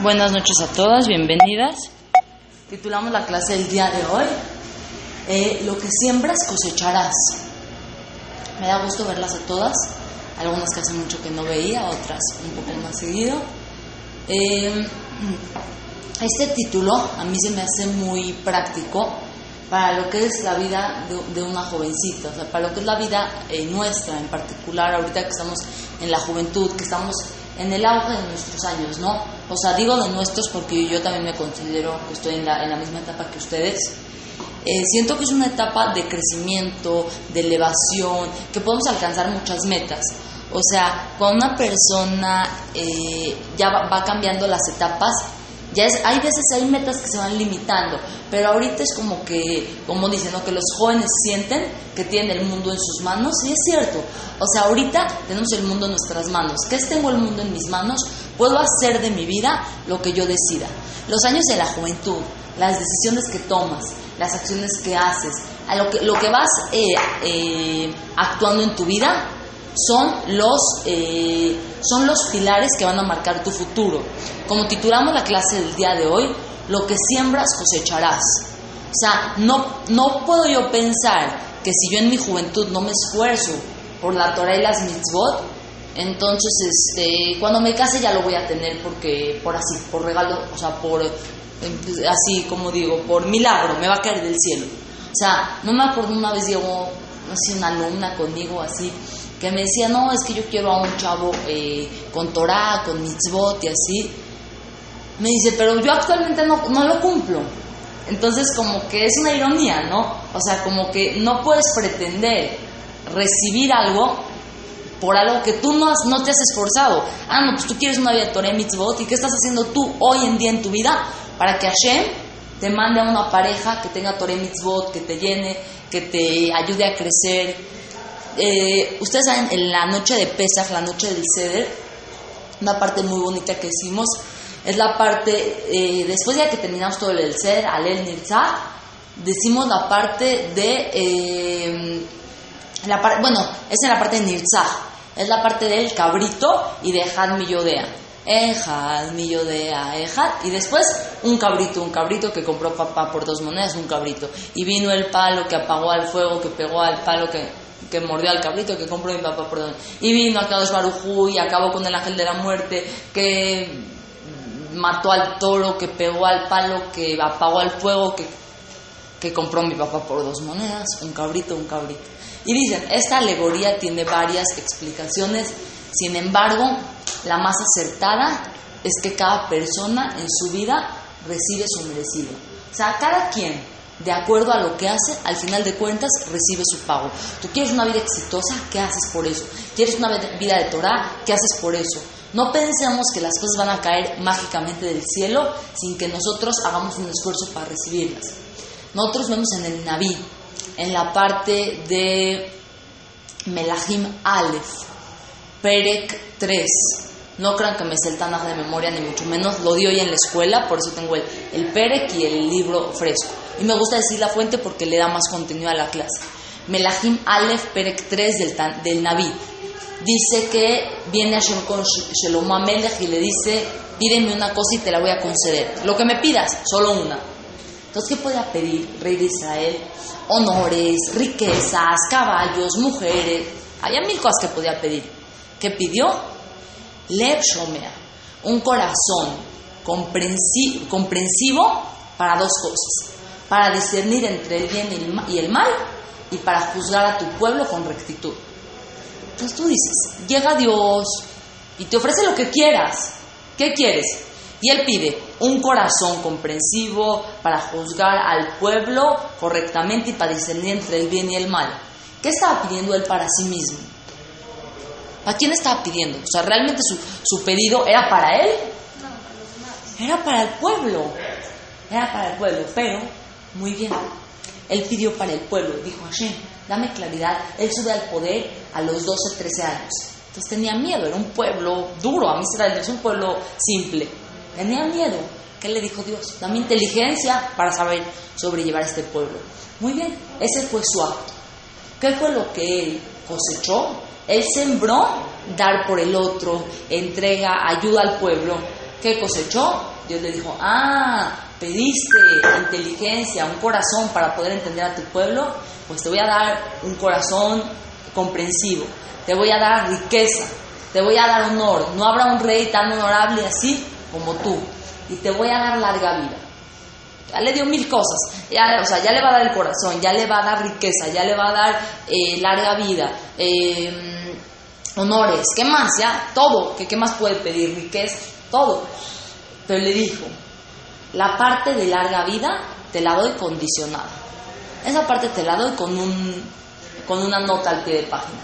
Buenas noches a todas, bienvenidas. Titulamos la clase del día de hoy, eh, Lo que siembras cosecharás. Me da gusto verlas a todas, algunas que hace mucho que no veía, otras un poco más seguido. Eh, este título a mí se me hace muy práctico para lo que es la vida de, una jovencita, o sea, para lo que es la vida eh, nuestra en particular, ahorita que estamos en la juventud, que estamos en el auge de nuestros años, ¿no? O sea, digo de nuestros porque yo también me considero que estoy en la, en la misma etapa que ustedes. Eh, siento que es una etapa de crecimiento, de elevación, que podemos alcanzar muchas metas. O sea, cuando una persona eh, ya va cambiando las etapas, ya es, hay veces hay metas que se van limitando, pero ahorita es como que, como dicen, ¿no? que los jóvenes sienten que tienen el mundo en sus manos, y es cierto. O sea, ahorita tenemos el mundo en nuestras manos. ¿Qué es tengo el mundo en mis manos? Puedo hacer de mi vida lo que yo decida. Los años de la juventud, las decisiones que tomas, las acciones que haces, a lo que, lo que vas eh, eh, actuando en tu vida, son los, eh, son los pilares que van a marcar tu futuro. Como titulamos la clase del día de hoy, lo que siembras cosecharás. O sea, no, no puedo yo pensar que si yo en mi juventud no me esfuerzo por la Torah y las mitzvot, entonces este, cuando me case ya lo voy a tener porque, por así, por regalo, o sea, por, así como digo, por milagro, me va a caer del cielo. O sea, no me acuerdo una vez llegó así una alumna conmigo así que me decía, no, es que yo quiero a un chavo eh, con Torah, con mitzvot y así. Me dice, pero yo actualmente no, no lo cumplo. Entonces como que es una ironía, ¿no? O sea, como que no puedes pretender recibir algo por algo que tú no, has, no te has esforzado. Ah, no, pues tú quieres una vida Torah mitzvot y ¿qué estás haciendo tú hoy en día en tu vida para que Hashem te mande a una pareja que tenga Torah mitzvot, que te llene, que te ayude a crecer, eh, ustedes saben, en la noche de Pesach, la noche del Seder, una parte muy bonita que hicimos es la parte, eh, después de que terminamos todo el Seder, Alel Nirza, decimos la parte de, eh, la bueno, es en la parte de Nirza, es la parte del cabrito y de Had Millodea. Ejad, Millodea, Ejad, y después un cabrito, un cabrito que compró papá por dos monedas, un cabrito. Y vino el palo que apagó al fuego, que pegó al palo, que que mordió al cabrito que compró mi papá, perdón. Y vino a Kadosh Barujú y acabó con el ángel de la muerte, que mató al toro, que pegó al palo, que apagó al fuego, que, que compró mi papá por dos monedas, un cabrito, un cabrito. Y dicen, esta alegoría tiene varias explicaciones, sin embargo, la más acertada es que cada persona en su vida recibe su merecido. O sea, cada quien de acuerdo a lo que hace, al final de cuentas recibe su pago. Tú quieres una vida exitosa, ¿qué haces por eso? ¿Quieres una vida de Torah? ¿Qué haces por eso? No pensemos que las cosas van a caer mágicamente del cielo sin que nosotros hagamos un esfuerzo para recibirlas. Nosotros vemos en el Naví, en la parte de Melahim Aleph, Perek 3. No crean que me sé el de memoria, ni mucho menos. Lo di hoy en la escuela, por eso tengo el, el Perek y el libro fresco. Y me gusta decir la fuente porque le da más contenido a la clase. Melahim Aleph Perek 3 del, del Naví. Dice que viene Hashem con Shelomo Amelech y le dice, pídeme una cosa y te la voy a conceder. Lo que me pidas, solo una. Entonces, ¿qué podía pedir, rey de Israel? Honores, riquezas, caballos, mujeres. Había mil cosas que podía pedir. ¿Qué pidió? Lev Shomea, un corazón comprensivo para dos cosas para discernir entre el bien y el mal y para juzgar a tu pueblo con rectitud. Entonces tú dices, llega Dios y te ofrece lo que quieras. ¿Qué quieres? Y él pide un corazón comprensivo para juzgar al pueblo correctamente y para discernir entre el bien y el mal. ¿Qué estaba pidiendo él para sí mismo? ¿A quién estaba pidiendo? O sea, ¿realmente su, pedido era para él? Era para el pueblo. Era para el pueblo, pero muy bien. Él pidió para el pueblo, dijo Hashem, dame claridad. Él sube al poder a los 12, 13 años. Entonces tenía miedo, era un pueblo duro, a mí es un pueblo simple. Tenía miedo. ¿Qué le dijo Dios? Dame inteligencia para saber sobrellevar a este pueblo. Muy bien, ese fue su acto. ¿Qué fue lo que él cosechó? Él sembró dar por el otro, entrega, ayuda al pueblo. ¿Qué cosechó? Dios le dijo, ah, pediste inteligencia, un corazón para poder entender a tu pueblo, pues te voy a dar un corazón comprensivo, te voy a dar riqueza, te voy a dar honor, no habrá un rey tan honorable así como tú, y te voy a dar larga vida. Ya le dio mil cosas, ya, o sea, ya le va a dar el corazón, ya le va a dar riqueza, ya le va a dar eh, larga vida, eh, honores, ¿qué más? Ya, todo, ¿qué, ¿qué más puede pedir? Riqueza, todo. Pero le dijo, la parte de larga vida te la doy condicionada. Esa parte te la doy con, un, con una nota al pie de página.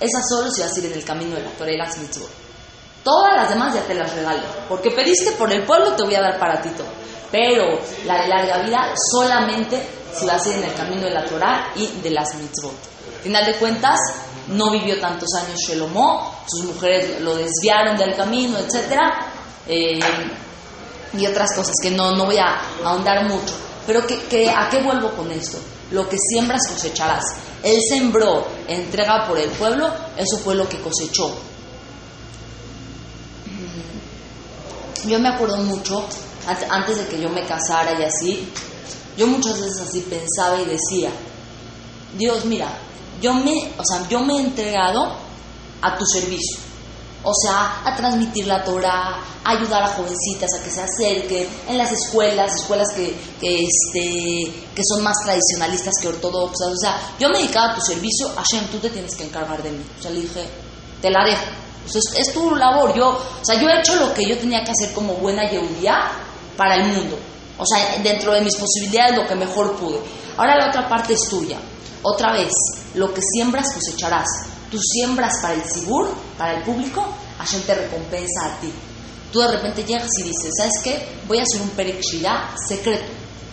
Esa solo si vas a ir en el camino de la Torah y las mitzvot. Todas las demás ya te las regalo. Porque pediste por el pueblo, te voy a dar para ti todo. Pero la de larga vida solamente si vas a ir en el camino de la Torah y de las mitzvot. Final de cuentas, no vivió tantos años Shelomó, sus mujeres lo desviaron del camino, etc. y otras cosas que no, no voy a ahondar mucho. Pero que, ¿a qué vuelvo con esto? Lo que siembras cosecharás. Él sembró entrega por el pueblo, eso fue lo que cosechó. Yo me acuerdo mucho, antes de que yo me casara y así, yo muchas veces así pensaba y decía, Dios, mira, yo me, o sea, yo me he entregado a tu servicio. O sea, a transmitir la Torah, a ayudar a jovencitas a que se acerquen en las escuelas, escuelas que, que, este, que son más tradicionalistas que ortodoxas. O sea, yo me he dedicado a tu servicio, Hashem, tú te tienes que encargar de mí. O sea, le dije, te la dejo. es, tu labor. Yo, o sea, yo he hecho lo que yo tenía que hacer como buena yehudía para el mundo. O sea, dentro de mis posibilidades, lo que mejor pude. Ahora la otra parte es tuya. Otra vez, lo que siembras cosecharás. Tú siembras para el Sibur, para el público, Hashem te recompensa a ti. Tú de repente llegas y dices, ¿sabes qué? Voy a hacer un Perek secreto,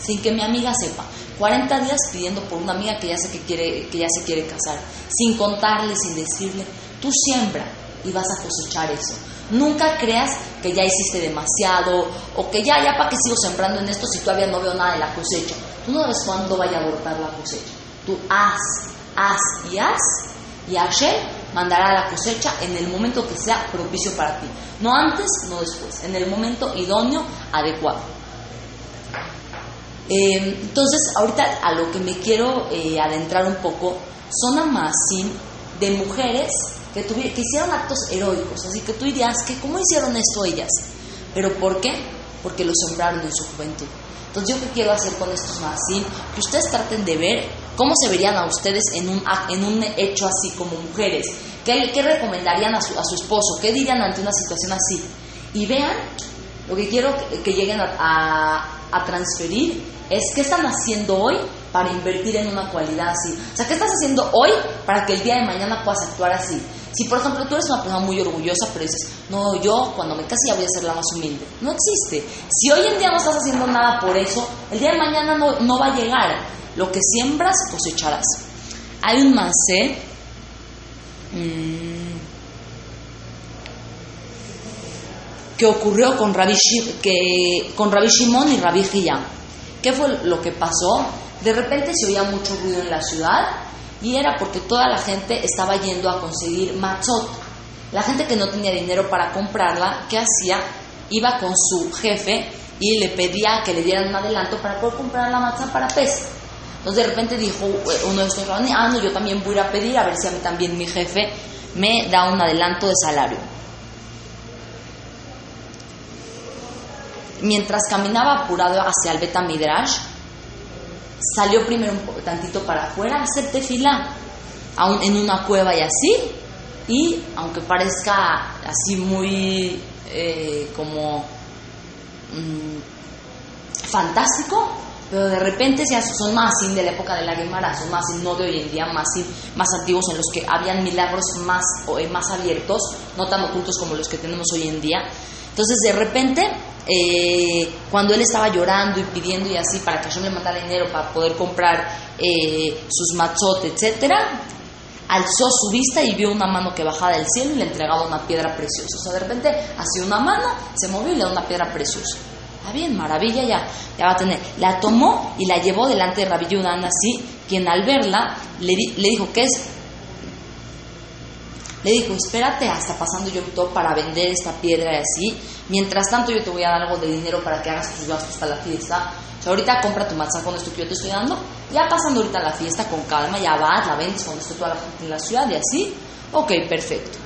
sin que mi amiga sepa. 40 días pidiendo por una amiga que ya, sé que, quiere, que ya se quiere casar, sin contarle, sin decirle. Tú siembra y vas a cosechar eso. Nunca creas que ya hiciste demasiado o que ya, ya para qué sigo sembrando en esto si todavía no veo nada de la cosecha. Tú no ves cuándo vaya a abortar la cosecha. Tú haz, haz y haz y Hashem mandará la cosecha en el momento que sea propicio para ti. No antes, no después, en el momento idóneo, adecuado. Eh, entonces, ahorita a lo que me quiero eh, adentrar un poco son amasim de mujeres que, que hicieron actos heroicos. Así que tú dirías, que ¿cómo hicieron esto ellas? ¿Pero por qué? Porque lo sembraron en su juventud. Entonces, ¿yo qué quiero hacer con estos amasim? Que ustedes traten de ver ¿Cómo se verían a ustedes en un, en un hecho así como mujeres? ¿Qué, qué recomendarían a su, a su, esposo? ¿Qué dirían ante una situación así? Y vean, lo que quiero que, lleguen a, a, transferir es qué están haciendo hoy para invertir en una cualidad así. O sea, ¿qué estás haciendo hoy para que el día de mañana puedas actuar así? Si, por ejemplo, tú eres una persona muy orgullosa, pero dices, no, yo cuando me case ya voy a ser la más humilde. No existe. Si hoy en día no estás haciendo nada por eso, el día de mañana no, no va a llegar. Lo que siembras, cosecharás. Hay un masé mmm, que ocurrió con Rabbi, que, con Rabbi Shimon y Rabbi Hiyam. ¿Qué fue lo que pasó? De repente se oía mucho ruido en la ciudad y era porque toda la gente estaba yendo a conseguir matzot. La gente que no tenía dinero para comprarla, ¿qué hacía? Iba con su jefe y le pedía que le dieran un adelanto para poder comprar la matzah para pez. Entonces de repente dijo eh, uno de estos ah, no, yo también voy a pedir a ver si a mí también mi jefe me da un adelanto de salario. Mientras caminaba apurado hacia el Beta Midrash, salió primero un tantito para afuera a hacer tefila, en una cueva y así, y aunque parezca así muy eh, como mm, fantástico, pero de repente son más de la época de la Gemara, son más no de hoy en día, más más antiguos en los que habían milagros más, eh, más abiertos, no tan ocultos como los que tenemos hoy en día. Entonces de repente, eh, cuando él estaba llorando y pidiendo y así para que yo me mandara dinero para poder comprar eh, sus matzot, etcétera, alzó su vista y vio una mano que bajaba del cielo y le entregaba una piedra preciosa. O sea, de repente hacía una mano, se movió y le dio una piedra preciosa bien, maravilla, ya, ya va a tener. La tomó y la llevó delante de Rabbi Yudan así, quien al verla le, le dijo, ¿qué es? Le dijo, espérate hasta pasando yo todo para vender esta piedra y así. Mientras tanto yo te voy a dar algo de dinero para que hagas tus gastos para la fiesta. O sea, ahorita compra tu matzah con esto que yo te estoy dando. Ya pasando ahorita la fiesta con calma, ya vas, la vendes cuando esté toda la gente en la ciudad y así. Ok, perfecto.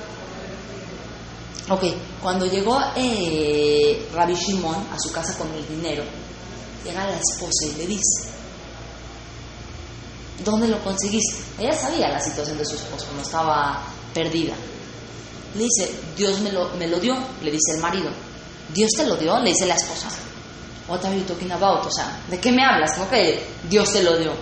Ok, cuando llegó eh, Rabbi Shimon a su casa con el dinero, llega la esposa y le dice, ¿dónde lo conseguiste? Ella sabía la situación de su esposo, no estaba perdida. Le dice, Dios me lo, me lo dio, le dice el marido. ¿Dios te lo dio? Le dice la esposa. What are you talking about? O sea, ¿de qué me hablas? ¿Cómo que Dios te lo dio?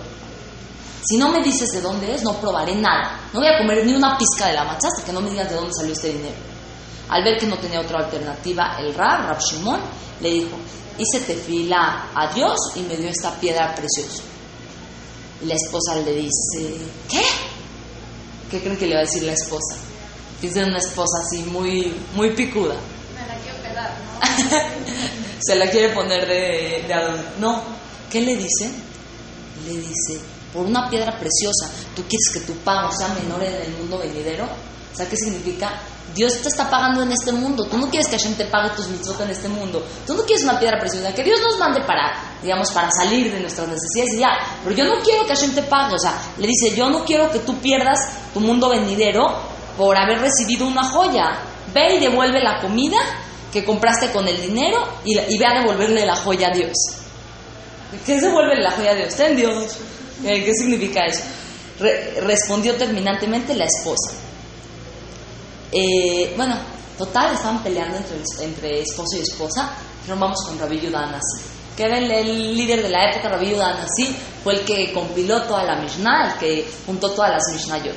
Si no me dices de dónde es, no probaré nada. No voy a comer ni una pizca de la macha hasta que no me digas de dónde salió este dinero. Al ver que no tenía otra alternativa, el Rab, Rab Shimon, le dijo, hice tefila a Dios y me dio esta piedra preciosa. Y la esposa le dice, ¿qué? ¿Qué creen que le va a decir la esposa? Dice una esposa así muy, muy picuda. Me la quiero quedar, ¿no? Se la quiere poner de, de adorno. No, ¿qué le dice? Le dice, por una piedra preciosa, ¿tú quieres que tu pago sea menor en el mundo venidero? O sea, ¿qué significa? Dios te está pagando en este mundo. Tú no quieres que Hashem te pague tus mitzvot en este mundo. Tú no quieres una piedra preciosa. Que Dios nos mande para, digamos, para salir de nuestras necesidades y ya. Pero yo no quiero que Hashem te pague. O sea, le dice, yo no quiero que tú pierdas tu mundo venidero por haber recibido una joya. Ve y devuelve la comida que compraste con el dinero y, y ve a devolverle la joya a Dios. ¿Qué es la joya a Dios? Ten Dios. Eh, ¿Qué significa eso? Re- respondió terminantemente la esposa. Eh, bueno, total, estaban peleando entre, entre esposo y esposa, pero vamos con Rabbi Yudan Nasi, que era el, el líder de la época, Rabbi Yudan Nasi, fue el que compiló toda la Mishnah, el que juntó todas las Mishnayot.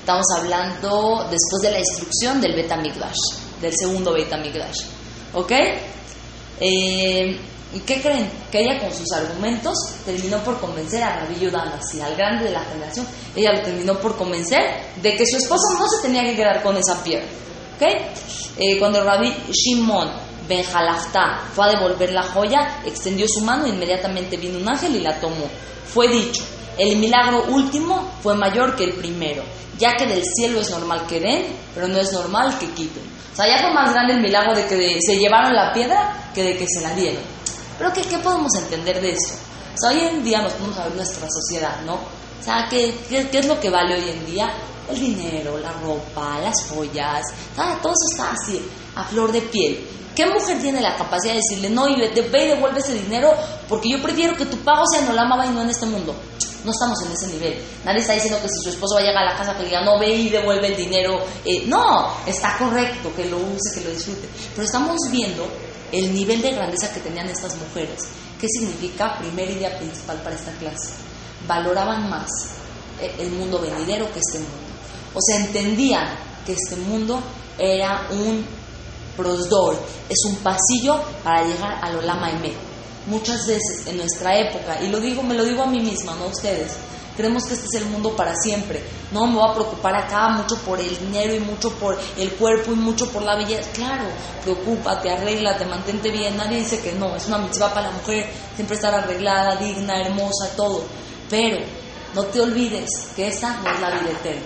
Estamos hablando después de la instrucción del Bet HaMikdash, del segundo Bet HaMikdash. ¿Ok? Eh, ¿Y qué creen? Que ella con sus argumentos terminó por convencer a Rabbi Yudan Nasi, al grande de la generación, ella lo terminó por convencer de que su esposo no se tenía que quedar con esa piedra. ¿Ok? Eh, cuando Rabbi Shimon Ben Jalafta fue a devolver la joya, extendió su mano e inmediatamente vino un ángel y la tomó. Fue dicho, el milagro último fue mayor que el primero, ya que del cielo es normal que den, pero no es normal que quiten. O sea, ya fue más grande el milagro de que se llevaron la piedra que de que se la dieron. Pero ¿qué, qué podemos entender de esto? O sea, hoy en día nos podemos ver nuestra sociedad, ¿no? O sea, ¿qué, qué, qué es lo que vale hoy en día? El dinero, la ropa, las joyas, ¿sabes? todo eso está así, a flor de piel. ¿Qué mujer tiene la capacidad de decirle, no, y ve ve y devuelve ese dinero porque yo prefiero que tu pago sea en Olama y no en este mundo? No estamos en ese nivel. Nadie está diciendo que si su esposo va a a la casa que diga, no, ve y devuelve el dinero. Eh, no, está correcto que lo use, que lo disfrute. Pero estamos viendo el nivel de grandeza que tenían estas mujeres. ¿Qué significa? Primer idea principal para esta clase. Valoraban más eh, el mundo venidero que este mundo. O sea, entendían que este mundo era un prosdor, es un pasillo para llegar al Olama Emet. Muchas veces en nuestra época, y lo digo, me lo digo a mí misma, no a ustedes, creemos que este es el mundo para siempre. No me voy a preocupar acá mucho por el dinero y mucho por el cuerpo y mucho por la belleza. Claro, preocúpate, arréglate, mantente bien. Nadie dice que no, es una mitzvah para la mujer siempre estar arreglada, digna, hermosa, todo. Pero no te olvides que esta no es la vida eterna.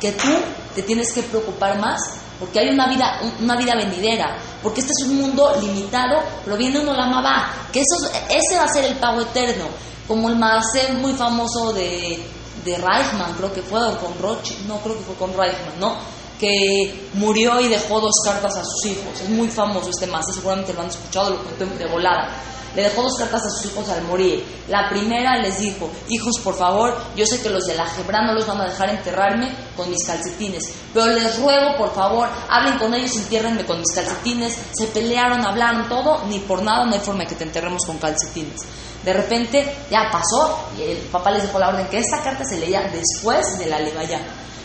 Que tú te tienes que preocupar más porque hay una vida, una vida venidera, porque este es un mundo limitado, pero viene uno la va, que eso, ese va a ser el pago eterno, como el más muy famoso de, de Reichman, creo que fue, o con Rothschild, no creo que fue con Reichman, ¿no? Que murió y dejó dos cartas a sus hijos, es muy famoso este más, seguramente lo han escuchado, lo conté de volada. Le dejó dos cartas a sus hijos al morir. La primera les dijo, hijos, por favor, yo sé que los de la Jebra no los van a dejar enterrarme con mis calcetines, pero les ruego, por favor, hablen con ellos, entiérrenme con mis calcetines. Se pelearon, hablaron todo, ni por nada no hay forma de que te enterremos con calcetines. De repente ya pasó y el papá les dejó la orden que esta carta se leía después de la levaya.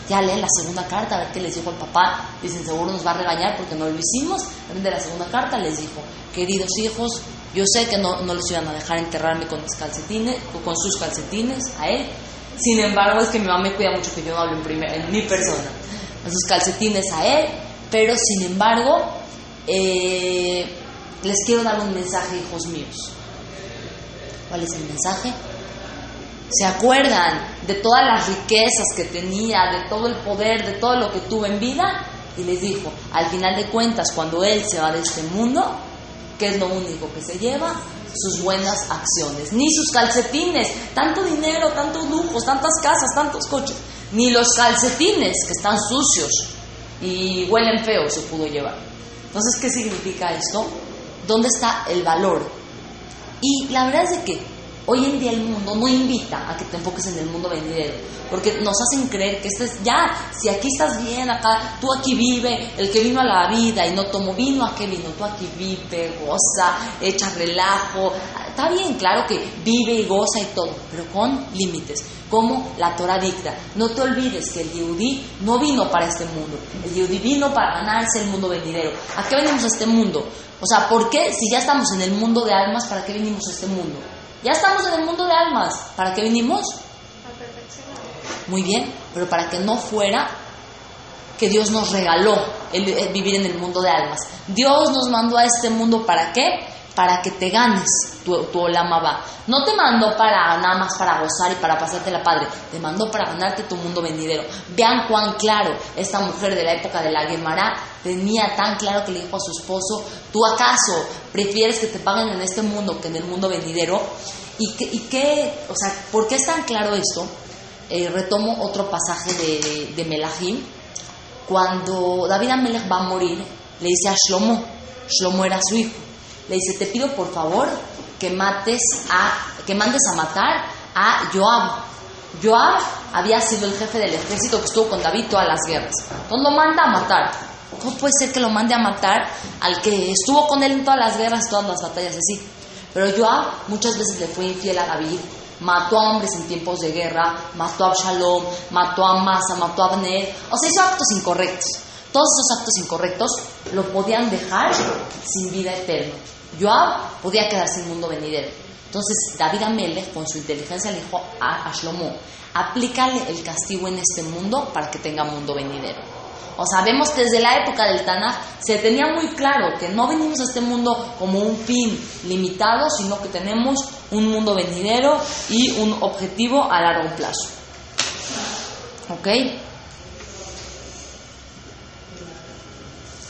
Ya leen la segunda carta, a ver qué les dijo el papá. Dicen, seguro nos va a regañar porque no lo hicimos. De la segunda carta les dijo, queridos hijos, yo sé que no, no los iban a dejar enterrarme con mis calcetines, con sus calcetines, a él. Sin embargo, es que mi mamá me cuida mucho que yo no hable en, primer, en mi persona. Con sus calcetines a él, pero sin embargo, eh, les quiero dar un mensaje, hijos míos. ¿Cuál es el mensaje? se acuerdan de todas las riquezas que tenía, de todo el poder, de todo lo que tuvo en vida, y les dijo, al final de cuentas, cuando él se va de este mundo, ¿qué es lo único que se lleva? Sus buenas acciones, ni sus calcetines, tanto dinero, tantos lujos, tantas casas, tantos coches, ni los calcetines que están sucios y huelen feo se pudo llevar. Entonces, ¿qué significa esto? ¿Dónde está el valor? Y la verdad es que hoy en día el mundo no invita a que te enfoques en el mundo venidero, porque nos hacen creer que este ya, si aquí estás bien, acá, tú aquí vive, el que vino a la vida y no tomó vino, ¿a qué vino? Tú aquí vive, goza, echa relajo, está bien, claro que vive y goza y todo, pero con límites, como la Torah dicta. No te olvides que el Yehudi no vino para este mundo, el Yehudi vino para ganarse el mundo venidero. ¿A qué venimos a este mundo? O sea, ¿por qué si ya estamos en el mundo de almas, para qué venimos a este mundo? Ya estamos en el mundo de almas, ¿para qué venimos? Muy bien, pero para que no fuera que Dios nos regaló el, el vivir en el mundo de almas. Dios nos mandó a este mundo para qué? Para que te ganes tu, tu olama va. No te mandó para nada más para gozar y para pasarte la padre, te mandó para ganarte tu mundo venidero. Vean cuán claro esta mujer de la época de la Gemara tenía tan claro que le dijo a su esposo, ¿tú acaso prefieres que te paguen en este mundo que en el mundo venidero? ¿Y qué, o sea, por qué es tan claro esto? Eh, retomo otro pasaje de Melahim. Cuando David Amelech va a morir, le dice a Shlomo, Shlomo era su hijo, le dice, te pido por favor que mates a, que mandes a matar a Joab. Joab había sido el jefe del ejército que estuvo con David todas las guerras. Entonces lo manda a matar. ¿Cómo puede ser que lo mande a matar al que estuvo con él en todas las guerras, todas las batallas así? Pero Joab muchas veces le fue infiel a David, mató a hombres en tiempos de guerra, mató a Absalom, mató a Masa, mató a Abner, o sea, hizo actos incorrectos. Todos esos actos incorrectos lo podían dejar sin vida eterna. Joab podía quedar sin mundo venidero. Entonces David Amelech con su inteligencia le dijo a, a Shlomo, aplícale el castigo en este mundo para que tenga mundo venidero. O sea, vemos que desde la época del Tanaj se tenía muy claro que no venimos a este mundo como un fin limitado, sino que tenemos un mundo venidero y un objetivo a largo plazo. ¿Ok?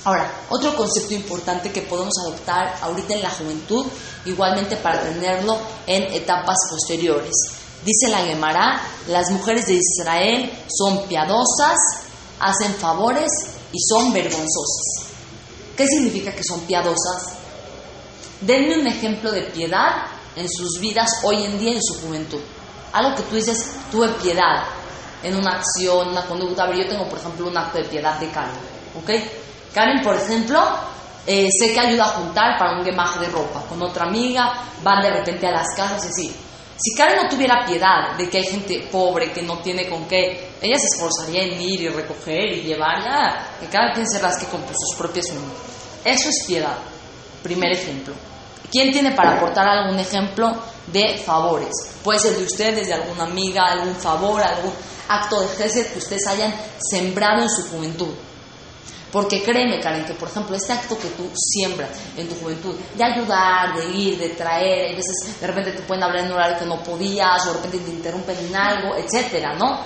Ahora, otro concepto importante que podemos adoptar ahorita en la juventud, igualmente para tenerlo en etapas posteriores. Dice la Gemara, las mujeres de Israel son piadosas, hacen favores y son vergonzosas. ¿Qué significa que son piadosas? Denme un ejemplo de piedad en sus vidas hoy en día en su juventud. Algo que tú dices, tuve piedad en una acción, una conducta. A ver, yo tengo, por ejemplo, un acto de piedad de Karen. ¿Ok? Karen, por ejemplo, eh, sé que ayuda a juntar para un gemaje de ropa. Con otra amiga, van de repente a las casas y así. Si Karen no tuviera piedad de que hay gente pobre que no tiene con qué, ella se esforzaría en ir y recoger y llevar, ya, que cada quien se rasque con sus propias uñas. Eso es piedad. Primer ejemplo. ¿Quién tiene para aportar algún ejemplo de favores? Puede ser de ustedes, de alguna amiga, algún favor, algún acto de gesed que ustedes hayan sembrado en su juventud. Porque créeme, Karen, que por ejemplo este acto que tú siembras en tu juventud, de ayudar, de ir, de traer, a veces de repente te pueden hablar en un horario que no podías, o de repente te interrumpen en algo, etcétera, ¿no?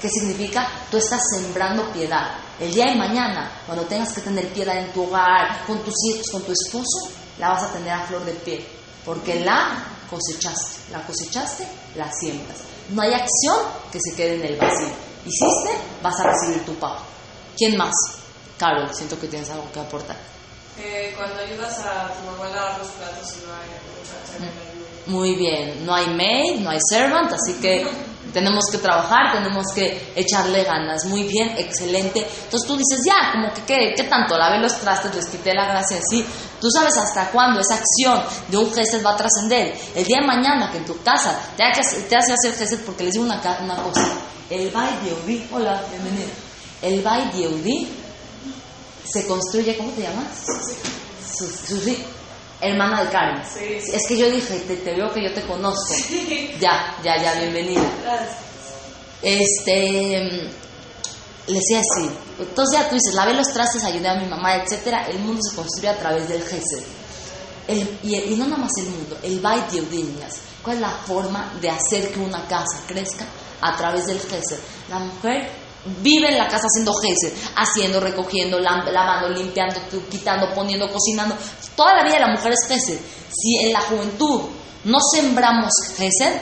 ¿Qué significa? Tú estás sembrando piedad. El día de mañana, cuando tengas que tener piedad en tu hogar, con tus hijos, con tu esposo, la vas a tener a flor de piel. Porque la cosechaste, la cosechaste, la siembras. No hay acción que se quede en el vacío. Hiciste, vas a recibir tu pago. ¿Quién más? Carol, siento que tienes algo que aportar. Eh, cuando ayudas a tu mamá a lavar los platos y no hay mucha gente que ayude. Muy bien, no hay maid, no hay servant, así que tenemos que trabajar, tenemos que echarle ganas. Muy bien, excelente. Entonces tú dices, ya, como que, ¿qué, qué tanto? Lavé los trastes, les quité la gracia, sí. Tú sabes hasta cuándo esa acción de un gesed va a trascender. El día de mañana que en tu casa te, hace- te hace hacer gesed, porque les digo una, una cosa. El Bay Yehudi, hola, bienvenida. El Bay Yehudi se construye, ¿cómo te llamas? Su- Susi, hermana de Karen. Sí, sí. Es que yo dije, te, te veo que yo te conozco. Ya, ya, ya, bienvenida. Gracias. Este, mm, le decía así. Entonces ya tú dices, lavé los trastes, ayudé a mi mamá, etcétera. El mundo se construye a través del Gesed. El- y, y no nada más el mundo, el Bait Yehudi, niñas. ¿Cuál es la forma de hacer que una casa crezca? A través del gesed. La mujer vive en la casa haciendo gesed, haciendo, recogiendo, lavando, limpiando, quitando, poniendo, cocinando. Toda la vida la mujer es. Si en la juventud no sembramos gesed,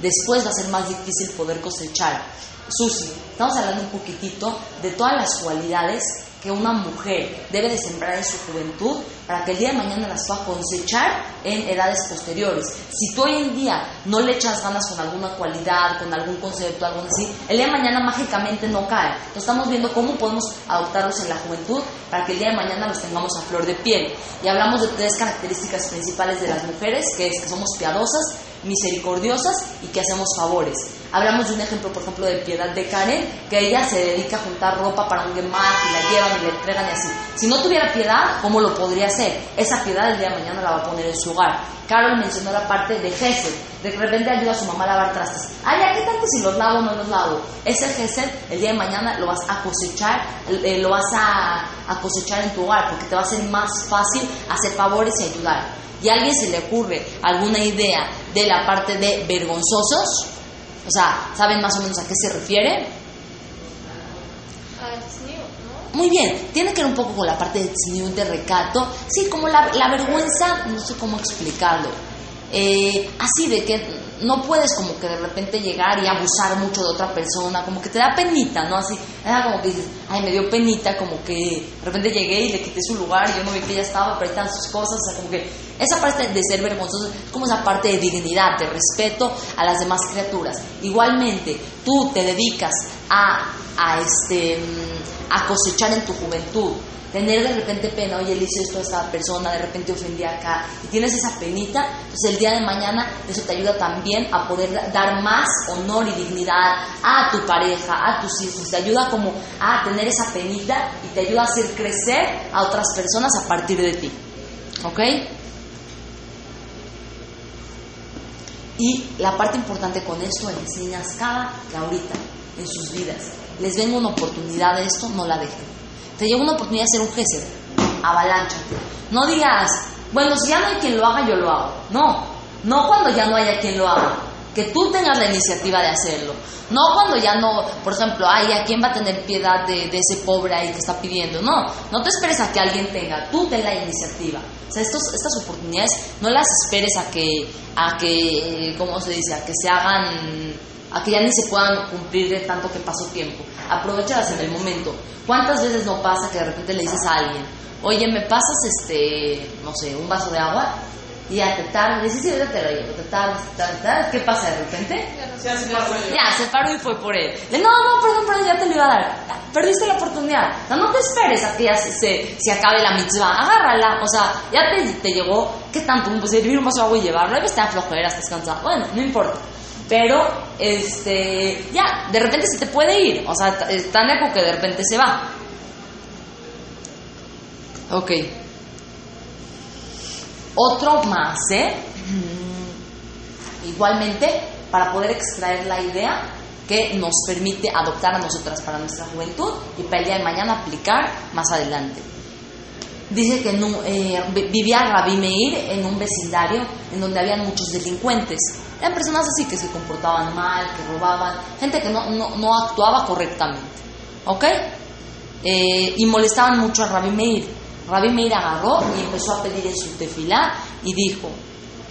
después va a ser más difícil poder cosechar. Susi, estamos hablando un poquitito de todas las cualidades que una mujer debe de sembrar en su juventud para que el día de mañana las pueda cosechar en edades posteriores. Si tú hoy en día no le echas ganas con alguna cualidad, con algún concepto, algo así, el día de mañana mágicamente no cae. Entonces estamos viendo cómo podemos adoptarlos en la juventud para que el día de mañana los tengamos a flor de piel. Y hablamos de tres características principales de las mujeres, que es que somos piadosas, misericordiosas y que hacemos favores. Hablamos de un ejemplo, por ejemplo, de piedad de Karen, que ella se dedica a juntar ropa para un gemar y la llevan y la entregan y así. Si no tuviera piedad, ¿cómo lo podría hacer? Esa piedad el día de mañana la va a poner en su hogar. Carol mencionó la parte de Gesed, de repente ayuda a su mamá a lavar trastes. Ay, ¿a qué tanto si los lavo o no los lavo? Ese Gesed el día de mañana lo vas a cosechar, eh, lo vas a, a cosechar en tu hogar, porque te va a ser más fácil hacer favores y ayudar. ¿Y a alguien se le ocurre alguna idea de la parte de vergonzosos? O sea, ¿saben más o menos a qué se refiere? Muy bien, tiene que ver un poco con la parte de de recato. Sí, como la, la vergüenza, no sé cómo explicarlo. Eh, así de que no puedes como que de repente llegar y abusar mucho de otra persona, como que te da penita, ¿no? Así, era como que dices, ay, me dio penita, como que de repente llegué y le quité su lugar y yo no vi que ella estaba, pero están sus cosas, o sea, como que esa parte de ser vergonzoso es como esa parte de dignidad, de respeto a las demás criaturas. Igualmente, tú te dedicas a, a, este, mm, a cosechar en tu juventud tener de repente pena, oye, le hice esto a esta persona, de repente ofendí acá, y tienes esa penita, entonces el día de mañana eso te ayuda también a poder dar más honor y dignidad a tu pareja, a tus hijos, te ayuda como a tener esa penita y te ayuda a hacer crecer a otras personas a partir de ti. ¿Ok? Y la parte importante con esto, enseñas cada ahorita en sus vidas les venga una oportunidad de esto, no la dejen te llega una oportunidad de hacer un gesed, avalancha. No digas, bueno, si ya no hay quien lo haga, yo lo hago. No, no cuando ya no haya quien lo haga. Que tú tengas la iniciativa de hacerlo. No cuando ya no, por ejemplo, ay, ¿a quién va a tener piedad de, ese pobre ahí que está pidiendo? No, no te esperes a que alguien tenga, tú ten la iniciativa. O sea, estos, estas oportunidades no las esperes a que, a que, ¿cómo se dice? A que se hagan, a que ya ni se puedan cumplir de tanto que pasó tiempo aprovechadas en el momento. ¿Cuántas veces no pasa que de repente le dices a alguien, oye, ¿me pasas este, no sé, un vaso de agua? Y ya te tardas, dices, sí, te lo llevo, te tardas, te tardas, ¿qué pasa de repente? Ya, se, paró, ya, se paró y fue por él. Le, no, no, perdón, perdón, ya te lo iba a dar. Perdiste la oportunidad. No, no te esperes a que ya se, se, acabe la mitzvah, agárrala. O sea, ya te, te llegó, ¿qué tanto? Pues servir un vaso de agua y llevarlo, a está flojera, estás cansado. Bueno, no importa. Pero, este, ya, de repente se te puede ir. O sea, tan lejos que de repente se va. Ok. Otro más, ¿eh? Igualmente, para poder extraer la idea que nos permite adoptar a nosotras para nuestra juventud y para el día de mañana aplicar más adelante. Dice que eh, vivía Rabí Meir en un vecindario en donde habían muchos delincuentes. Eran personas así que se comportaban mal, que robaban, gente que no, no, actuaba correctamente. ¿Ok? Eh, y molestaban mucho a Rabbi Meir. Rabbi Meir agarró y empezó a pedir en su tefilá y dijo,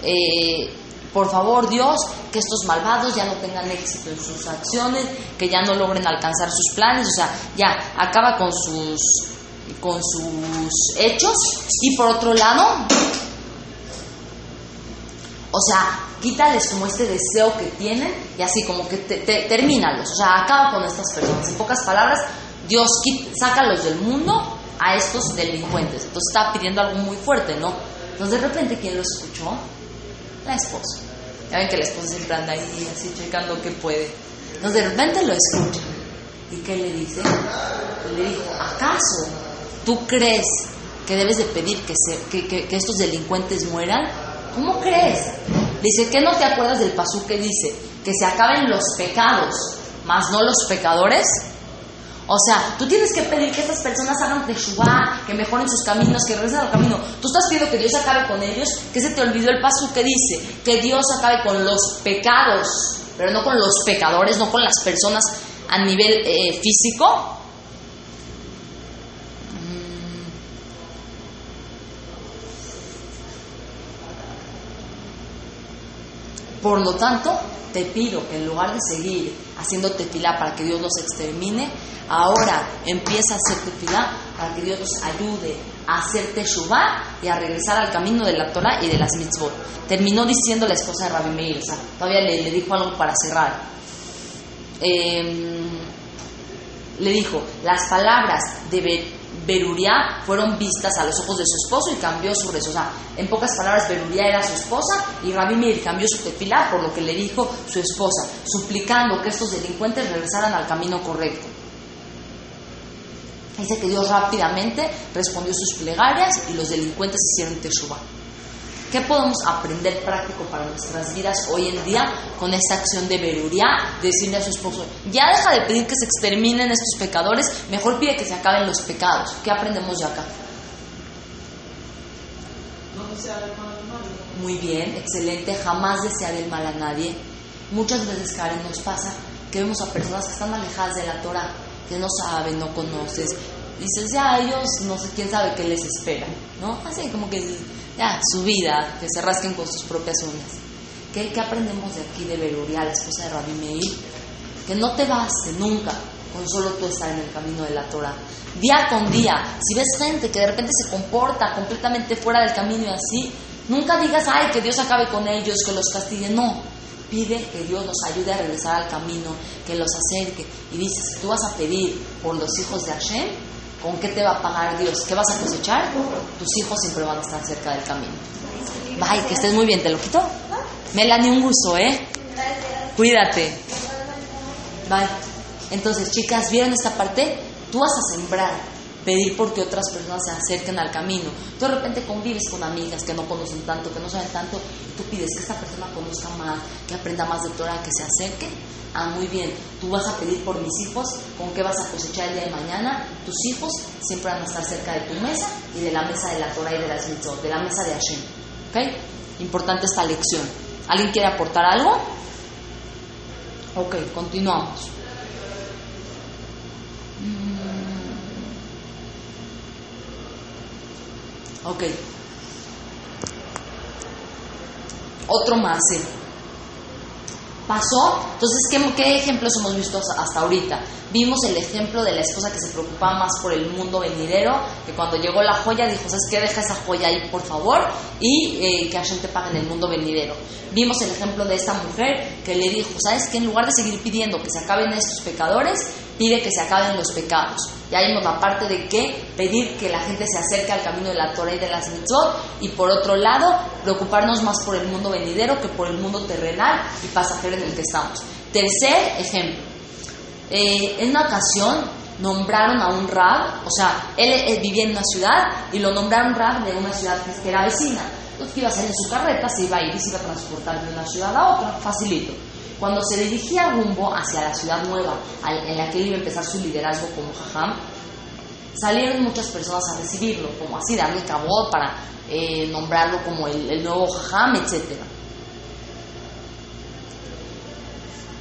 eh, por favor Dios, que estos malvados ya no tengan éxito en sus acciones, que ya no logren alcanzar sus planes, o sea, ya acaba con sus con sus hechos y por otro lado, o sea, quítales como este deseo que tienen y así como que te, termínalos, o sea, acaba con estas personas. En pocas palabras, Dios sácalos del mundo a estos delincuentes. Entonces está pidiendo algo muy fuerte, ¿no? Entonces de repente, ¿quién lo escuchó? La esposa. Ya ven que la esposa siempre anda ahí así checando qué puede. Entonces de repente lo escucha. ¿Y qué le dice? Le dijo, ¿acaso ¿Tú crees que debes de pedir que, estos delincuentes mueran? ¿Cómo crees? Dice, ¿qué no te acuerdas del pasú que dice? Que se acaben los pecados, más no los pecadores. O sea, tú tienes que pedir que estas personas hagan teshuva, que mejoren sus caminos, que regresen al camino. Tú estás pidiendo que Dios acabe con ellos, que se te olvidó el paso que dice, que Dios acabe con los pecados, pero no con los pecadores, no con las personas a nivel eh, físico. Por lo tanto, te pido que en lugar de seguir haciendo tefilá para que Dios los extermine, ahora empieza a hacer tefilá para que Dios los ayude a hacer teshuvah y a regresar al camino de la Torah y de las mitzvot. Terminó diciendo la esposa de Rabbi Meir, o sea, todavía le, dijo algo para cerrar. Eh, le dijo, las palabras de Beruria fueron vistas a los ojos de su esposo y cambió su rezo. O sea, en pocas palabras, Beruria era su esposa y Rabbi Meir cambió su tefilá por lo que le dijo su esposa, suplicando que estos delincuentes regresaran al camino correcto. Dice que Dios rápidamente respondió sus plegarias y los delincuentes hicieron teshuvah. ¿Qué podemos aprender práctico para nuestras vidas hoy en día con esta acción de Beruria? De decirle a su esposo, ya deja de pedir que se exterminen estos pecadores, mejor pide que se acaben los pecados. ¿Qué aprendemos de acá? No desear el mal al mal. Muy bien, excelente, jamás desear el mal a nadie. Muchas veces, Karen, nos pasa que vemos a personas que están alejadas de la Torah, que no saben, no conoces. Dices, ya ellos, no sé quién sabe qué les espera, ¿no? Así como que ya, su vida, que se rasquen con sus propias uñas. ¿Qué, qué aprendemos de aquí de Beruria, la esposa de Rabbi Meir? Que no te baste nunca con solo tú estar en el camino de la Torah. Día con día, si ves gente que de repente se comporta completamente fuera del camino y así, nunca digas, ay, que Dios acabe con ellos, que los castigue. No, pide que Dios nos ayude a regresar al camino, que los acerque. Y dices, tú vas a pedir por los hijos de Hashem, ¿con qué te va a pagar Dios? ¿Qué vas a cosechar? Tus hijos siempre van a estar cerca del camino. Bye, que estés muy bien, ¿te lo quito? Melanie, un gusto, ¿eh? Cuídate. Bye. Entonces, chicas, ¿vieron esta parte? Tú vas a sembrar, pedir porque otras personas se acerquen al camino. Tú de repente convives con amigas que no conocen tanto, que no saben tanto, y tú pides que esta persona conozca más, que aprenda más de Torah, que se acerque. Ah, muy bien. Tú vas a pedir por mis hijos, ¿con qué vas a cosechar el día de mañana? Tus hijos siempre van a estar cerca de tu mesa y de la mesa de la Torah y de las mitzvot, de la mesa de Hashem. ¿Ok? Importante esta lección. ¿Alguien quiere aportar algo? Ok, continuamos. Ok. Otro más. ¿eh? Pasó, entonces, ¿qué, ¿qué, ejemplos hemos visto hasta ahorita? Vimos el ejemplo de la esposa que se preocupaba más por el mundo venidero, que cuando llegó la joya dijo, ¿sabes qué? Deja esa joya ahí, por favor, y eh, que Hashem te pague en el mundo venidero. Vimos el ejemplo de esta mujer que le dijo, ¿sabes qué? En lugar de seguir pidiendo que se acaben estos pecadores, pide que se acaben los pecados. Ya vimos la parte de que pedir que la gente se acerque al camino de la Torah y de las mitzvot, y por otro lado, preocuparnos más por el mundo venidero que por el mundo terrenal y pasajero en el que estamos. Tercer ejemplo. Eh, en una ocasión nombraron a un rab, o sea, él, él, vivía en una ciudad y lo nombraron rab de una ciudad que era vecina. Entonces, que iba a salir en su carreta, se iba a ir y se iba a transportar de una ciudad a otra, facilito. Cuando se dirigía rumbo hacia la ciudad nueva, en la que él iba a empezar su liderazgo como jajam, salieron muchas personas a recibirlo, como así, darle cabot para eh, nombrarlo como el, el nuevo jajam, etcétera.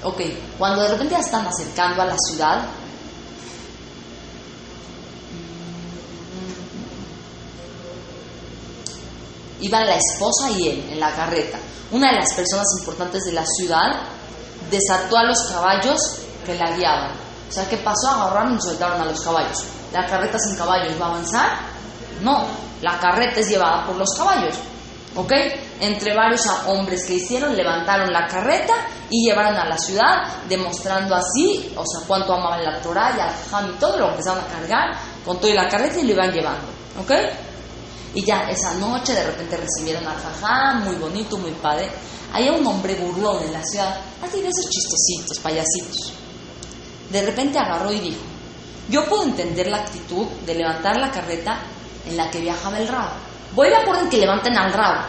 Ok, cuando de repente ya están acercando a la ciudad, iban la esposa y él en la carreta. Una de las personas importantes de la ciudad desató a los caballos que la guiaban. O sea, ¿qué pasó? Agarraron y soltaron a los caballos. ¿La carreta sin caballos va a avanzar? No, la carreta es llevada por los caballos. ¿Ok? Entre varios hombres que hicieron, levantaron la carreta y llevaron a la ciudad, demostrando así, o sea, cuánto amaban la Torah y al Jam y todo, lo empezaron a cargar con todo y la carreta y lo iban llevando. ¿Ok? Y ya esa noche de repente recibieron al Jajam, muy bonito, muy padre. Había un hombre burlón en la ciudad, así de esos chistositos, payasitos. De repente agarró y dijo, yo puedo entender la actitud de levantar la carreta en la que viajaba el rabo. Voy de acuerdo en que levanten al rabo,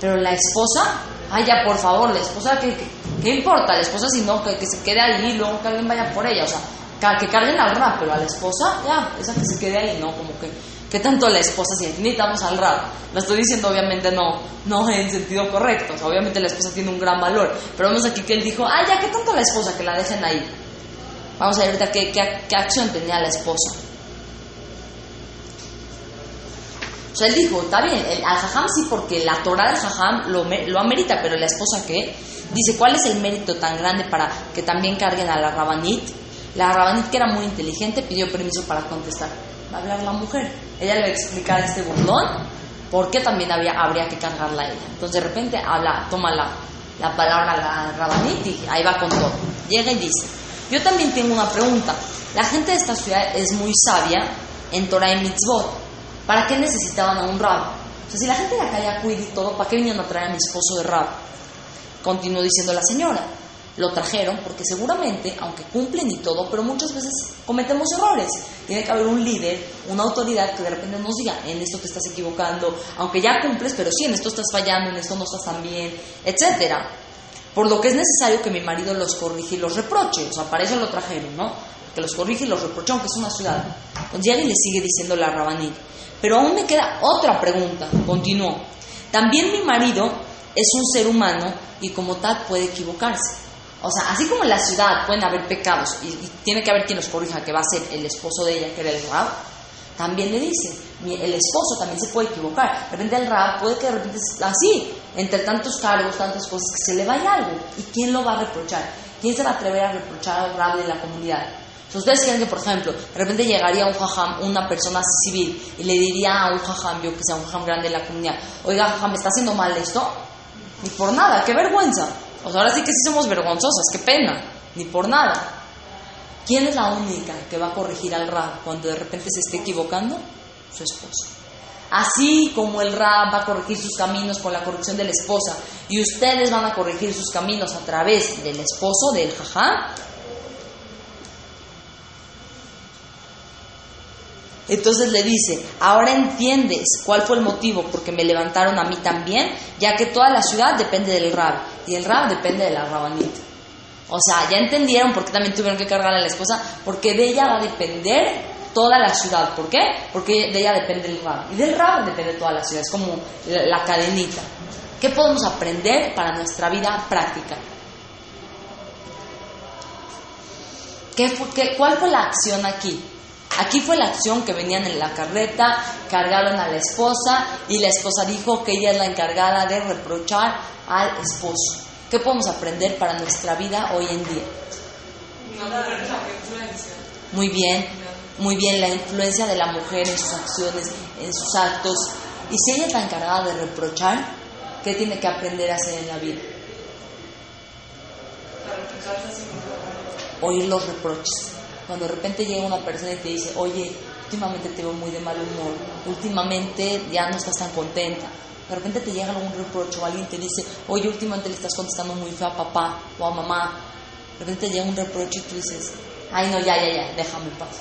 pero la esposa, ay ya por favor, la esposa, ¿qué, qué, importa? La esposa si no, que, que, se quede ahí luego que alguien vaya por ella, o sea, que carguen al rabo, pero a la esposa, ya, esa que se quede ahí, no, como que ¿Qué tanto la esposa si necesitamos al rab? Lo estoy diciendo obviamente no, no en sentido correcto. Obviamente la esposa tiene un gran valor. Pero vemos aquí que él dijo, ah, ya, ¿qué tanto la esposa? Que la dejen ahí. Vamos a ver ahorita qué, qué, acción tenía la esposa. O sea, él dijo, está bien, el, al jajam sí, porque la Torah del jajam lo, lo amerita, pero la esposa qué? Dice, ¿cuál es el mérito tan grande para que también carguen a la rabanit? La rabanit, que era muy inteligente, pidió permiso para contestar. Va a hablar la mujer. Ella le va a explicar a este burlón por qué también había, habría que cargarla a ella. Entonces de repente habla, toma la, la palabra la rabanit y ahí va con todo. Llega y dice, yo también tengo una pregunta. La gente de esta ciudad es muy sabia en Torah y Mitzvot. ¿Para qué necesitaban a un rab? O sea, si la gente de acá ya cuida y todo, ¿para qué vinieron a traer a mi esposo de rab? Continuó diciendo la señora. Lo trajeron porque seguramente, aunque cumplen y todo, pero muchas veces cometemos errores. Tiene que haber un líder, una autoridad que de repente nos diga, en esto te estás equivocando, aunque ya cumples, pero sí, en esto estás fallando, en esto no estás tan bien, etcétera. Por lo que es necesario que mi marido los corrija y los reproche. O sea, para eso lo trajeron, ¿no? Que los corrige y los reproche, aunque es una ciudad. Entonces ya le sigue diciendo la rabanil. Pero aún me queda otra pregunta. Continuó. También mi marido es un ser humano y como tal puede equivocarse. O sea, así como en la ciudad pueden haber pecados y, tiene que haber quien los corrija, que va a ser el esposo de ella, que era el Rab, también le dice, el esposo también se puede equivocar. De repente el Rab puede que de repente así, entre tantos cargos, tantas cosas, se le vaya algo. ¿Y quién lo va a reprochar? ¿Quién se va a atrever a reprochar al Rab de la comunidad? Si ustedes creen que, por ejemplo, de repente llegaría un jajam, una persona civil, y le diría a un jajam, yo que sea un jajam grande de la comunidad, oiga, jajam, ¿me está haciendo mal esto? Ni por nada, qué vergüenza. O sea, ahora sí que sí somos vergonzosas, qué pena, ni por nada. ¿Quién es la única que va a corregir al Rab cuando de repente se esté equivocando? Su esposo. Así como el Rab va a corregir sus caminos con la corrección de la esposa y ustedes van a corregir sus caminos a través del esposo, del jajá, Entonces le dice, ahora entiendes cuál fue el motivo porque me levantaron a mí también, ya que toda la ciudad depende del rab y el rab depende de la rabanita. O sea, ya entendieron por qué también tuvieron que cargar a la esposa, porque de ella va a depender toda la ciudad. ¿Por qué? Porque de ella depende el rab y del rab depende toda la ciudad, es como la, cadenita. ¿Qué podemos aprender para nuestra vida práctica? ¿Qué, ¿Cuál fue la acción aquí? Aquí fue la acción que venían en la carreta, cargaron a la esposa y la esposa dijo que ella es la encargada de reprochar al esposo. ¿Qué podemos aprender para nuestra vida hoy en día? Muy bien, muy bien, la influencia de la mujer en sus acciones, en sus actos. Y si ella es la encargada de reprochar, ¿qué tiene que aprender a hacer en la vida? Oír los reproches cuando de repente llega una persona y te dice, oye, últimamente te veo muy de mal humor, últimamente ya no estás tan contenta. De repente te llega algún reproche o alguien te dice, oye, últimamente le estás contestando muy feo a papá o a mamá. De repente te llega un reproche y tú dices, ay no, ya, ya, ya, déjame en paz.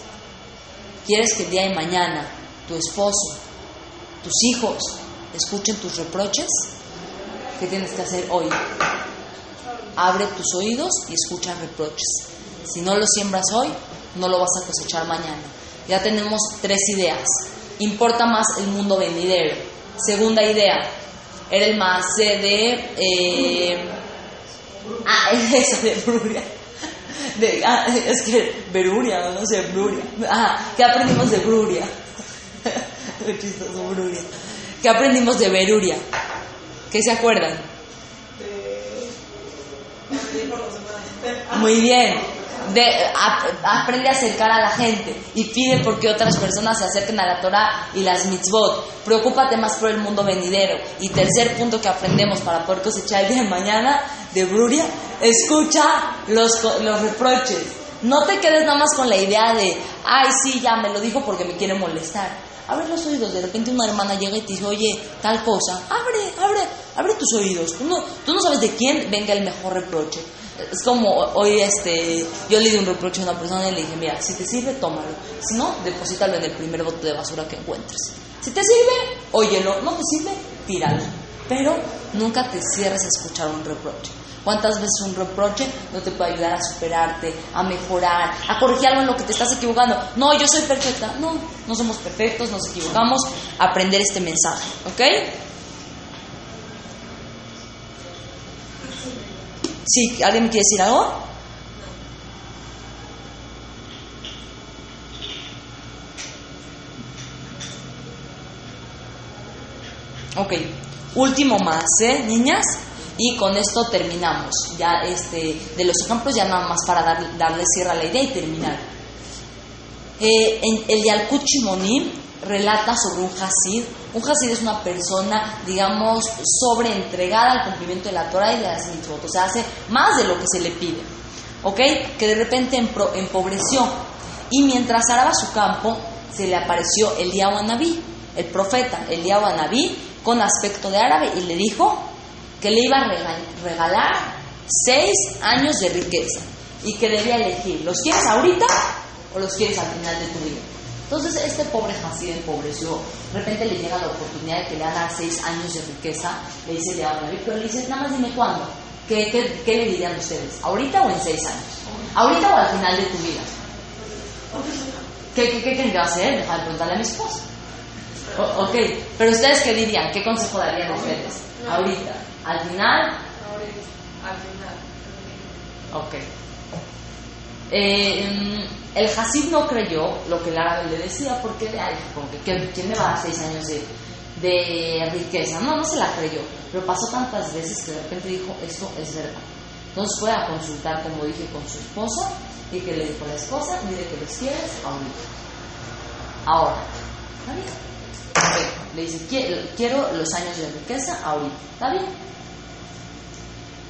¿Quieres que el día de mañana tu esposo, tus hijos escuchen tus reproches? ¿Qué tienes que hacer hoy? Abre tus oídos y escucha reproches. Si no lo siembras hoy, no lo vas a cosechar mañana. Ya tenemos tres ideas. Importa más el mundo venidero. Segunda idea, era el más de... Eh, ah, eso de Bruria. Ah, es que Beruria, no sé, Bruria. Ah, ¿qué aprendimos de Bruria? Qué chistoso, Bruria. ¿Qué aprendimos de Beruria? ¿Qué se acuerdan? Muy bien aprende a acercar a la gente y pide porque otras personas se acerquen a la Torah y las mitzvot. Preocúpate más por el mundo venidero. Y tercer punto que aprendemos para poder cosechar el día de mañana de Bruria, escucha los, los reproches. No te quedes nada más con la idea de, ay, sí, ya me lo dijo porque me quiere molestar. Abre los oídos, de repente una hermana llega y te dice, oye, tal cosa, abre, abre, abre tus oídos. Tú no, tú no sabes de quién venga el mejor reproche. Es como hoy este, yo le di un reproche a una persona y le dije, mira, si te sirve, tómalo. Si no, deposítalo en el primer bote de basura que encuentres. Si te sirve, óyelo. No te sirve, tíralo. Pero nunca te cierres a escuchar un reproche. ¿Cuántas veces un reproche no te puede ayudar a superarte, a mejorar, a corregir algo en lo que te estás equivocando? No, yo soy perfecta. No, no somos perfectos, nos equivocamos. Aprender este mensaje, ¿ok? Sí, ¿alguien me quiere decir algo? Ok, último más, ¿eh, niñas? Y con esto terminamos. Ya este, de los ejemplos ya nada más para dar, darle cierre a la idea y terminar. Eh, en el Yalkut Shimonim relata sobre un Hasid. Un Hasid es una persona, digamos, sobreentregada al cumplimiento de la Torah y de las mitzvot. O sea, hace más de lo que se le pide. ¿Ok? Que de repente empobreció. Y mientras araba su campo, se le apareció el Anabí, el profeta, el Anabí, con aspecto de árabe, y le dijo que le iba a regalar seis años de riqueza y que debía elegir, ¿los quieres ahorita o los quieres al final de tu vida? Entonces este pobre Hasid empobreció, de repente le llega la oportunidad de que le haga seis años de riqueza, le dice le pero le dice, nada más dime cuándo, ¿Qué, qué, le dirían ustedes? ¿Ahorita o en seis años? ¿Ahorita o al final de tu vida? ¿Qué, qué, qué creen que va a hacer? Dejar de preguntarle a mi esposa. ok, pero ustedes qué dirían? ¿Qué consejo darían ustedes? Ahorita. ¿Al final? Al final. Ok. Eh, el Hasid no creyó lo que el árabe le decía porque, ¿quién me va a dar seis años de, de riqueza? No, no se la creyó. Pero pasó tantas veces que de repente dijo, esto es verdad. Entonces fue a consultar, como dije, con su esposa y que le dijo a la esposa, mire que los quieres ahorita. Ahora, ¿está bien? Le dice, quiero los años de riqueza ahorita. ¿Está bien?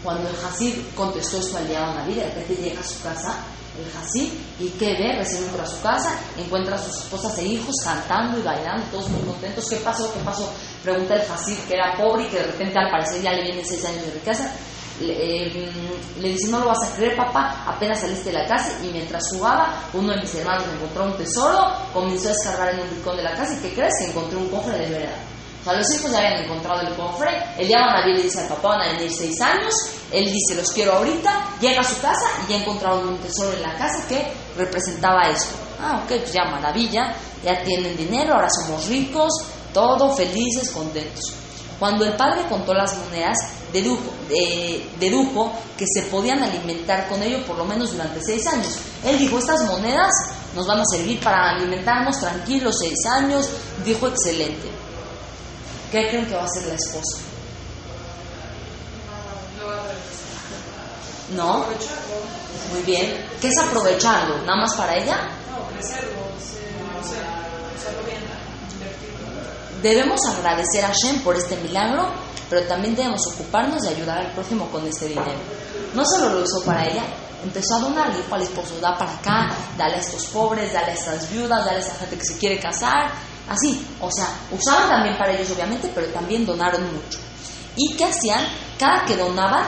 Cuando el Hasid contestó esto al día de de repente llega a su casa el Hasid y ¿qué ve? Recién entra a su casa, encuentra a sus esposas e hijos cantando y bailando, todos muy contentos. ¿Qué pasó? ¿Qué pasó? Pregunta el Hasid, que era pobre y que de repente al parecer ya le vienen seis años de riqueza. Le, eh, le, dice, no lo vas a creer, papá, apenas saliste de la casa y mientras jugaba, uno de mis hermanos encontró un tesoro, comenzó a escarbar en un rincón de la casa y ¿qué crees? Que encontró un cofre de verdad los hijos ya habían encontrado el cofre, él llama a David y dice al papá, van a venir seis años, él dice, los quiero ahorita, llega a su casa y ya encontraron un tesoro en la casa que representaba esto. Ah, ok, pues ya maravilla, ya tienen dinero, ahora somos ricos, todo felices, contentos. Cuando el padre contó las monedas, dedujo, eh, que se podían alimentar con ello por lo menos durante seis años. Él dijo, estas monedas nos van a servir para alimentarnos tranquilos seis años. Dijo, excelente. ¿Qué creen que va a hacer la esposa? ¿No? Muy bien. ¿Qué es aprovecharlo? ¿Nada más para ella? No, crecerlo, Debemos agradecer a Shem por este milagro, pero también debemos ocuparnos de ayudar al prójimo con este dinero. No solo lo usó para ella, empezó a donar, dijo al esposo, da para acá, dale a estos pobres, dale a estas viudas, dale a esta gente que se quiere casar, Así, o sea, usaban también para ellos obviamente, pero también donaron mucho. ¿Y qué hacían? Cada que donaban,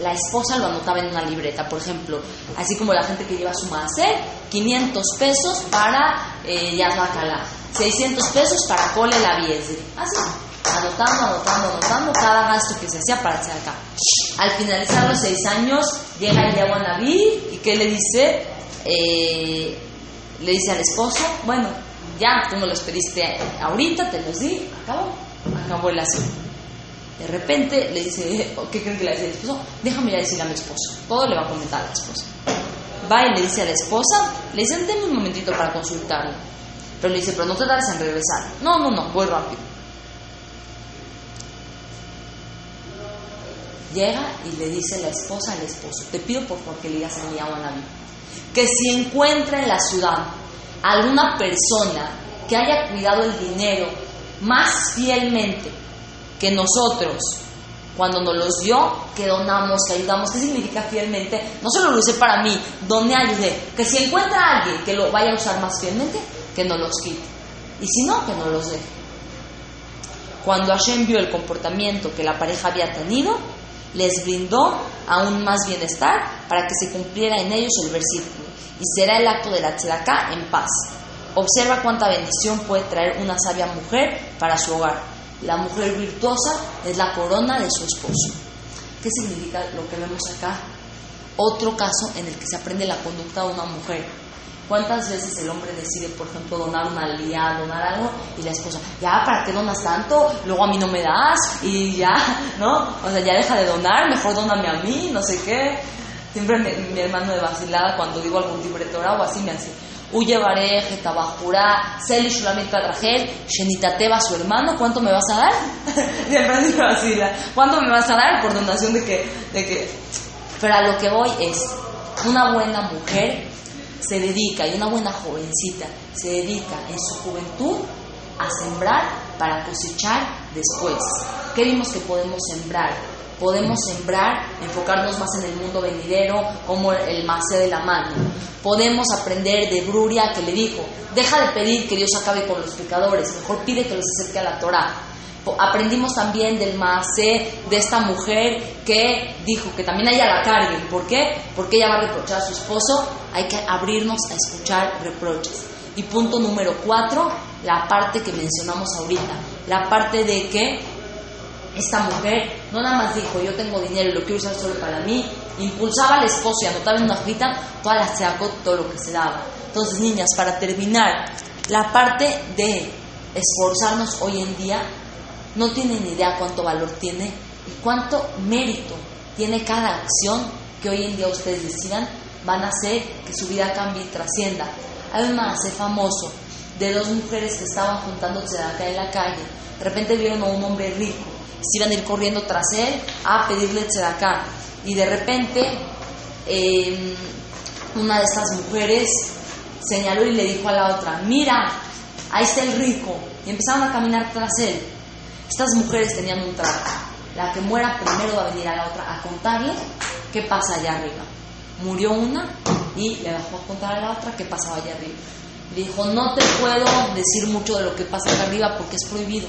la esposa lo anotaba en una libreta, por ejemplo, así como la gente que lleva su maaser, 500 pesos para eh, Yazbakala, 600 pesos para Cole la Así, anotando, anotando, anotando cada gasto que se hacía para hacer acá. Al finalizar los seis años, llega el Naví y ¿qué le dice? Eh, le dice al esposo, bueno, ya tú me los pediste ahorita, te los di, acabó, acabó el asunto. De repente le dice, ¿qué creen que le dice el esposo? Déjame ir a decirle a mi esposo. Todo le va a comentar a la esposa. Va y le dice a la esposa, le dice, denme un momentito para consultarlo. Pero le dice, pero no te tardes en regresar. No, no, no, voy rápido. Llega y le dice la esposa al esposo, te pido por favor que le digas a mi Naví que si encuentra en la ciudad alguna persona que haya cuidado el dinero más fielmente que nosotros cuando nos los dio, que donamos, que ayudamos. ¿Qué significa fielmente? No solo lo usé para mí, doné, ayudé. Que si encuentra a alguien que lo vaya a usar más fielmente, que no los quite. Y si no, que no los deje. Cuando Hashem vio el comportamiento que la pareja había tenido, les brindó aún más bienestar para que se cumpliera en ellos el versículo y será el acto de la tzedakah en paz. Observa cuánta bendición puede traer una sabia mujer para su hogar. La mujer virtuosa es la corona de su esposo. ¿Qué significa lo que vemos acá? Otro caso en el que se aprende la conducta de una mujer. ¿Cuántas veces el hombre decide, por ejemplo, donar una lía, donar algo, y la esposa, ya, ¿para qué donas tanto? Luego a mí no me das, y ya, ¿no? O sea, ya deja de donar, mejor doname a mí, no sé qué. Siempre mi, hermano de vacilada, cuando digo algún libretora o así, me hace, Uye Bareje, Tabajura, Seli Shulamit Padragel, Shenitateba, su hermano, ¿cuánto me vas a dar? Siempre me vacila, ¿cuánto me vas a dar por donación de que, de. Pero a lo que voy es, una buena mujer se dedica, y una buena jovencita se dedica en su juventud a sembrar para cosechar después. ¿Qué vimos que podemos sembrar? Podemos sembrar, enfocarnos más en el mundo venidero, como el macé de la mano. Podemos aprender de Bruria que le dijo, deja de pedir que Dios acabe con los pecadores, mejor pide que los acerque a la Torah aprendimos también del Maasé de esta mujer que dijo que también ella la carguen. ¿Por qué? Porque ella va a reprochar a su esposo. Hay que abrirnos a escuchar reproches. Y punto número cuatro, la parte que mencionamos ahorita. La parte de que esta mujer no nada más dijo yo tengo dinero y lo quiero usar solo para mí, impulsaba al esposo y anotaba en una hojita toda la sacó todo lo que se daba. Entonces, niñas, para terminar, la parte de esforzarnos hoy en día no tienen idea cuánto valor tiene y cuánto mérito tiene cada acción que hoy en día ustedes decidan van a hacer que su vida cambie y trascienda. Hay un hace famoso de dos mujeres que estaban juntándose acá en la calle. De repente vieron a un hombre rico. Se iban a ir corriendo tras él a pedirle acá. Y de repente em, una de estas mujeres señaló y le dijo a la otra, mira, ahí está el rico. Y empezaron a caminar tras él. Estas mujeres tenían un trato. La que muera primero va a venir a la otra a contarle qué pasa allá arriba. Murió una y le bajó a contar a la otra qué pasaba allá arriba. Le dijo, no te puedo decir mucho de lo que pasa allá arriba porque es prohibido.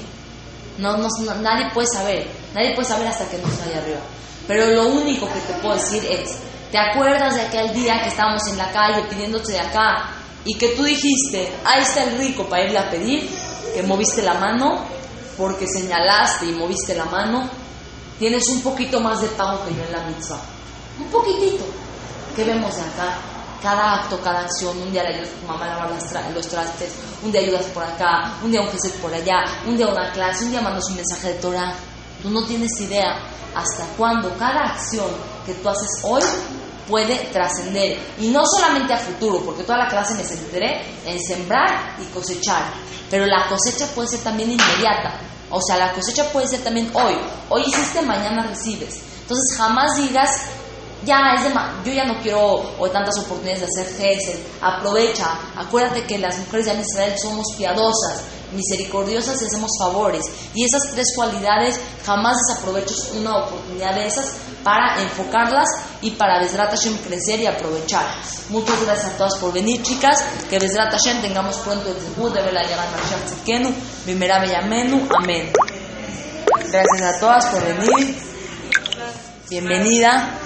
No, no, nadie puede saber, nadie puede saber hasta que no esté allá arriba. Pero lo único que te puedo decir es, ¿te acuerdas de aquel día que estábamos en la calle pidiéndote de acá y que tú dijiste, ahí está el rico para irle a pedir, que moviste la mano porque señalaste y moviste la mano, tienes un poquito más de pago que yo en la mitzvah. Un poquitito. ¿Qué vemos de acá? Cada acto, cada acción, un día le ayudas a tu mamá a lavar los trastes, un día ayudas por acá, un día un jefe por allá, un día una clase, un día mandas un mensaje de Torah. Tú no tienes idea hasta cuándo cada acción que tú haces hoy puede trascender. Y no solamente a futuro, porque toda la clase me centré en sembrar y cosechar. Pero la cosecha puede ser también inmediata. O sea, la cosecha puede ser también hoy. Hoy hiciste, mañana recibes. Entonces jamás digas, ya es de yo ya no quiero o tantas oportunidades de hacer gesed. Aprovecha. Acuérdate que las mujeres de Israel somos piadosas misericordiosas y hacemos favores. Y esas tres cualidades jamás desaproveches una oportunidad de esas para enfocarlas y para Besrat Hashem crecer y aprovechar. Muchas gracias a todas por venir, chicas. Que Besrat Hashem tengamos pronto el debut de Bela Yagan Tzidkenu, Bimera Bellamenu. Amén. Gracias a todas por venir. Bienvenida.